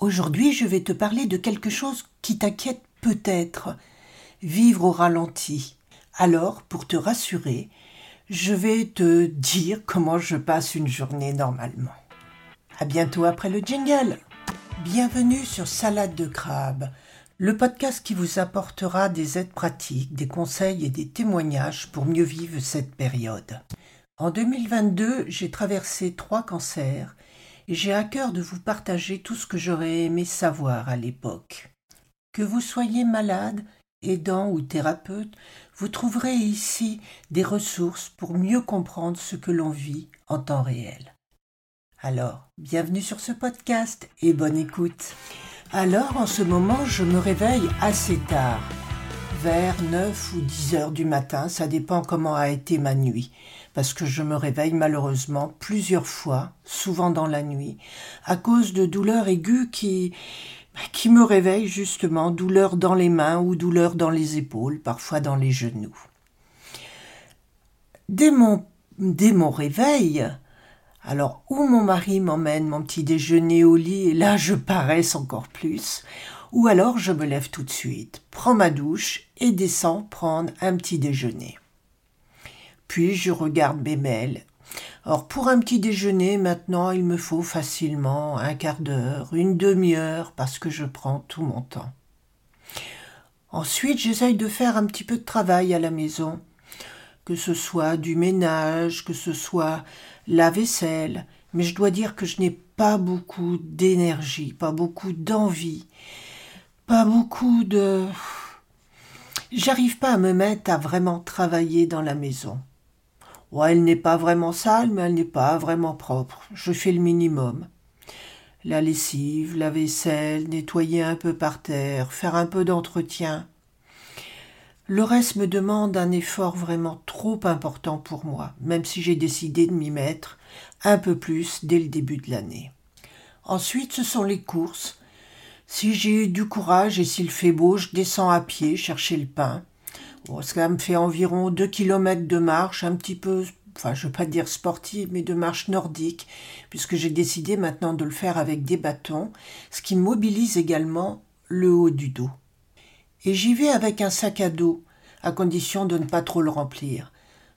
Aujourd'hui, je vais te parler de quelque chose qui t'inquiète peut-être, vivre au ralenti. Alors, pour te rassurer, je vais te dire comment je passe une journée normalement. À bientôt après le jingle. Bienvenue sur Salade de crabe, le podcast qui vous apportera des aides pratiques, des conseils et des témoignages pour mieux vivre cette période. En 2022, j'ai traversé trois cancers j'ai à cœur de vous partager tout ce que j'aurais aimé savoir à l'époque. Que vous soyez malade, aidant ou thérapeute, vous trouverez ici des ressources pour mieux comprendre ce que l'on vit en temps réel. Alors, bienvenue sur ce podcast et bonne écoute. Alors, en ce moment, je me réveille assez tard, vers 9 ou 10 heures du matin, ça dépend comment a été ma nuit parce que je me réveille malheureusement plusieurs fois, souvent dans la nuit, à cause de douleurs aiguës qui qui me réveillent justement, douleurs dans les mains ou douleurs dans les épaules, parfois dans les genoux. Dès mon, dès réveil, alors où mon mari m'emmène mon petit déjeuner au lit et là je paraisse encore plus, ou alors je me lève tout de suite, prends ma douche et descends prendre un petit déjeuner. Puis je regarde mes. Or pour un petit déjeuner maintenant il me faut facilement un quart d'heure, une demi-heure parce que je prends tout mon temps. Ensuite j'essaye de faire un petit peu de travail à la maison, que ce soit du ménage, que ce soit la vaisselle, mais je dois dire que je n'ai pas beaucoup d'énergie, pas beaucoup d'envie, pas beaucoup de... J'arrive pas à me mettre à vraiment travailler dans la maison. Ouais, elle n'est pas vraiment sale, mais elle n'est pas vraiment propre. Je fais le minimum. La lessive, la vaisselle, nettoyer un peu par terre, faire un peu d'entretien. Le reste me demande un effort vraiment trop important pour moi, même si j'ai décidé de m'y mettre un peu plus dès le début de l'année. Ensuite, ce sont les courses. Si j'ai du courage et s'il fait beau, je descends à pied chercher le pain. Cela me fait environ deux kilomètres de marche, un petit peu, enfin je ne veux pas dire sportive, mais de marche nordique, puisque j'ai décidé maintenant de le faire avec des bâtons, ce qui mobilise également le haut du dos. Et j'y vais avec un sac à dos, à condition de ne pas trop le remplir.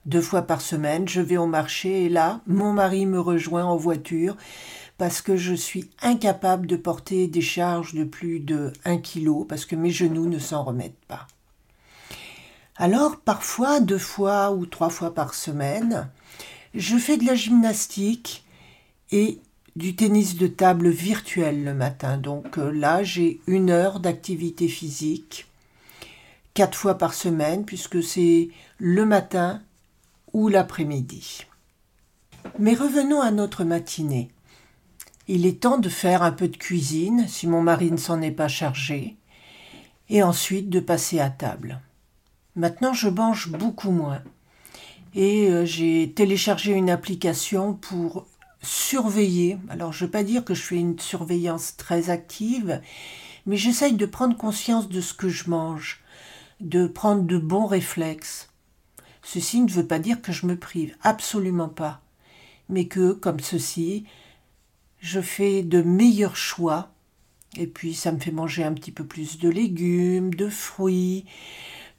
Deux fois par semaine, je vais au marché et là, mon mari me rejoint en voiture parce que je suis incapable de porter des charges de plus de un kilo parce que mes genoux ne s'en remettent pas. Alors, parfois, deux fois ou trois fois par semaine, je fais de la gymnastique et du tennis de table virtuel le matin. Donc euh, là, j'ai une heure d'activité physique, quatre fois par semaine, puisque c'est le matin ou l'après-midi. Mais revenons à notre matinée. Il est temps de faire un peu de cuisine, si mon mari ne s'en est pas chargé, et ensuite de passer à table. Maintenant, je mange beaucoup moins. Et euh, j'ai téléchargé une application pour surveiller. Alors, je ne veux pas dire que je fais une surveillance très active, mais j'essaye de prendre conscience de ce que je mange, de prendre de bons réflexes. Ceci ne veut pas dire que je me prive, absolument pas, mais que, comme ceci, je fais de meilleurs choix, et puis ça me fait manger un petit peu plus de légumes, de fruits,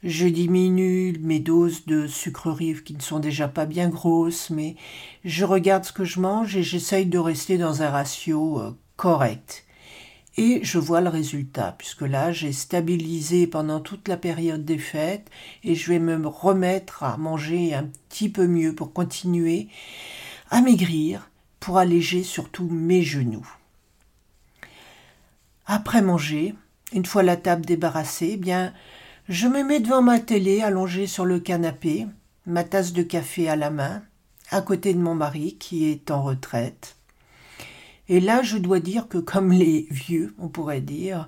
je diminue mes doses de sucreries qui ne sont déjà pas bien grosses, mais je regarde ce que je mange et j'essaye de rester dans un ratio euh, correct. Et je vois le résultat, puisque là, j'ai stabilisé pendant toute la période des fêtes et je vais me remettre à manger un petit peu mieux pour continuer à maigrir, pour alléger surtout mes genoux. Après manger, une fois la table débarrassée, eh bien, je me mets devant ma télé allongée sur le canapé, ma tasse de café à la main, à côté de mon mari qui est en retraite. Et là, je dois dire que comme les vieux, on pourrait dire,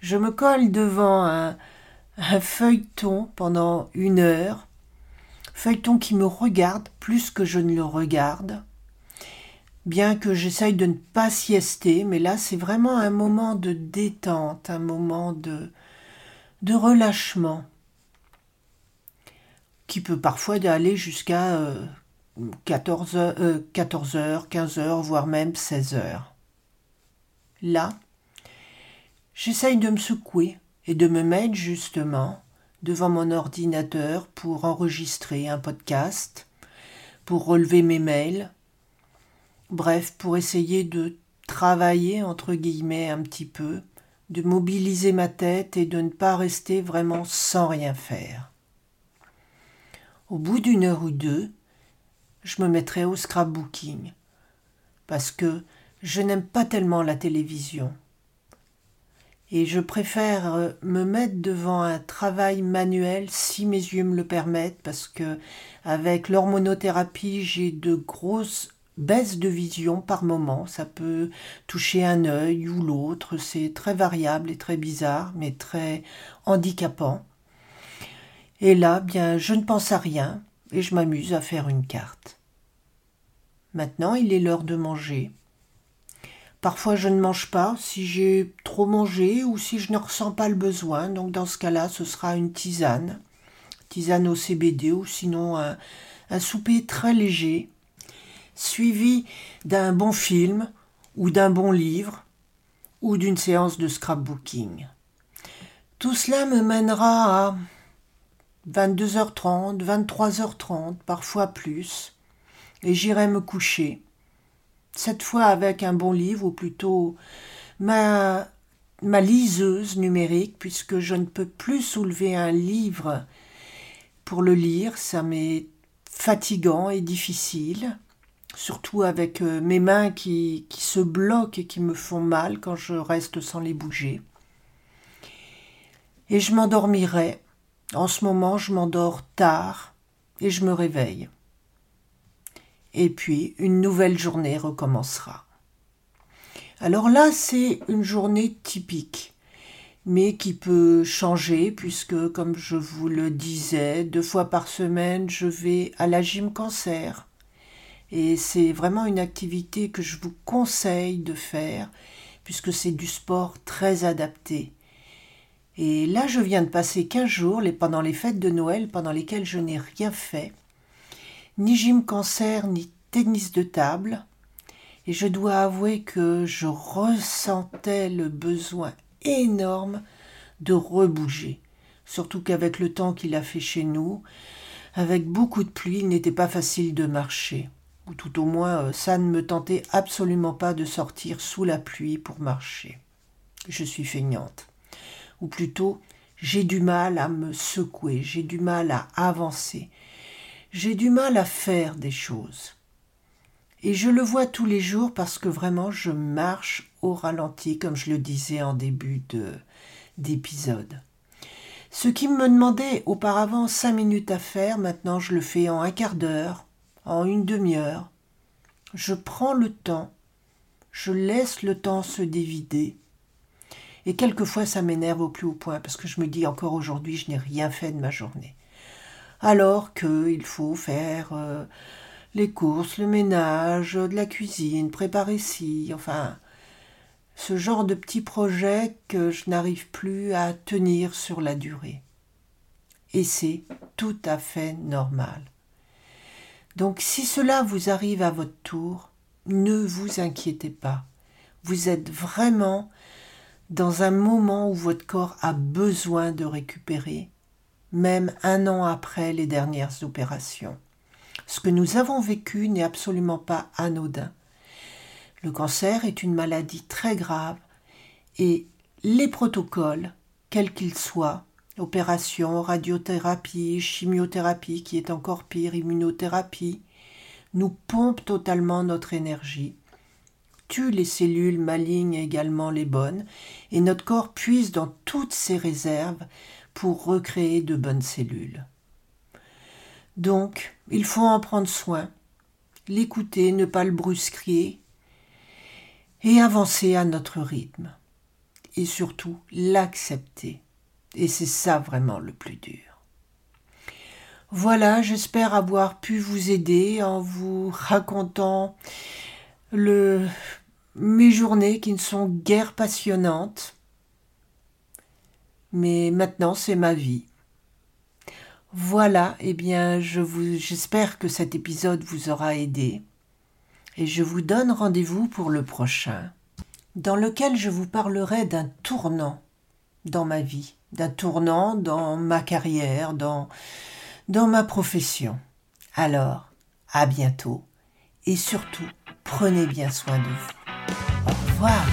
je me colle devant un, feuilleton pendant une heure, feuilleton qui me regarde plus que je ne le regarde, bien que j'essaye de ne pas siester, mais là c'est vraiment un moment de détente, un moment de, de relâchement qui peut parfois aller jusqu'à 14 heures, 14 heures, 15 heures, voire même 16 heures. Là, j'essaye de me secouer et de me mettre justement devant mon ordinateur pour enregistrer un podcast, pour relever mes mails, bref, pour essayer de travailler entre guillemets un petit peu, de mobiliser ma tête et de ne pas rester vraiment sans rien faire. Au bout d'une heure ou deux, je me mettrai au scrapbooking, parce que je n'aime pas tellement la télévision. Et je préfère euh, me mettre devant un travail manuel si mes yeux me le permettent, parce que avec l'hormonothérapie, j'ai de grosses baisses de vision par moment. Ça peut toucher un œil ou l'autre. C'est très variable et très bizarre, mais très handicapant. Et là, bien, je ne pense à rien et je m'amuse à faire une carte. Maintenant, il est l'heure de manger. Parfois, je ne mange pas si j'ai trop mangé ou si je ne ressens pas le besoin. Donc, dans ce cas-là, ce sera une tisane, tisane au CBD ou sinon un souper très léger, suivi d'un bon film ou d'un bon livre ou d'une séance de scrapbooking. Tout cela me mènera à 22h30, 23h30, parfois plus, et j'irai me coucher. Cette fois avec un bon livre, ou plutôt ma, ma liseuse numérique, puisque je ne peux plus soulever un livre pour le lire, ça m'est fatigant et difficile, surtout avec euh, mes mains qui, qui se bloquent et qui me font mal quand je reste sans les bouger. Et je m'endormirai en ce moment, je m'endors tard et je me réveille. Et puis, une nouvelle journée recommencera. Alors là, c'est une journée typique, mais qui peut changer puisque, comme je vous le disais, deux fois par semaine, je vais à la gym cancer. Et c'est vraiment une activité que je vous conseille de faire puisque c'est du sport très adapté et là, je viens de passer 15 jours pendant les fêtes de Noël pendant lesquelles je n'ai rien fait, ni gym cancer, ni tennis de table. Et je dois avouer que je ressentais le besoin énorme de rebouger. Surtout qu'avec le temps qu'il a fait chez nous, avec beaucoup de pluie, il n'était pas facile de marcher. Ou tout au moins, euh, ça ne me tentait absolument pas de sortir sous la pluie pour marcher. Je suis feignante ou plutôt j'ai du mal à me secouer, j'ai du mal à avancer, j'ai du mal à faire des choses. Et je le vois tous les jours parce que vraiment je marche au ralenti, comme je le disais en début de, d'épisode. Ce qui me demandait auparavant cinq minutes à faire, maintenant je le fais en un quart d'heure, en une demi-heure. Je prends le temps, je laisse le temps se dévider, et quelquefois, ça m'énerve au plus haut point, parce que je me dis encore aujourd'hui, je n'ai rien fait de ma journée. Alors qu'il faut faire euh, les courses, le ménage, de la cuisine, préparer ci, enfin, ce genre de petits projets que je n'arrive plus à tenir sur la durée. Et c'est tout à fait normal. Donc si cela vous arrive à votre tour, ne vous inquiétez pas. Vous êtes vraiment dans un moment où votre corps a besoin de récupérer, même un an après les dernières opérations. Ce que nous avons vécu n'est absolument pas anodin. Le cancer est une maladie très grave et les protocoles, quels qu'ils soient, opération, radiothérapie, chimiothérapie qui est encore pire, immunothérapie, nous pompent totalement notre énergie tue les cellules malignes également les bonnes, et notre corps puise dans toutes ses réserves pour recréer de bonnes cellules. Donc, il faut en prendre soin, l'écouter, ne pas le brusquer, et avancer à notre rythme. Et surtout, l'accepter. Et c'est ça vraiment le plus dur. Voilà, j'espère avoir pu vous aider en vous racontant le, mes journées qui ne sont guère passionnantes, mais maintenant c'est ma vie. Voilà, eh bien, je vous, j'espère que cet épisode vous aura aidé, et je vous donne rendez-vous pour le prochain. dans lequel je vous parlerai d'un tournant dans ma vie, d'un tournant dans ma carrière, dans, dans ma profession. Alors, à bientôt et surtout, prenez bien soin de vous. Au revoir.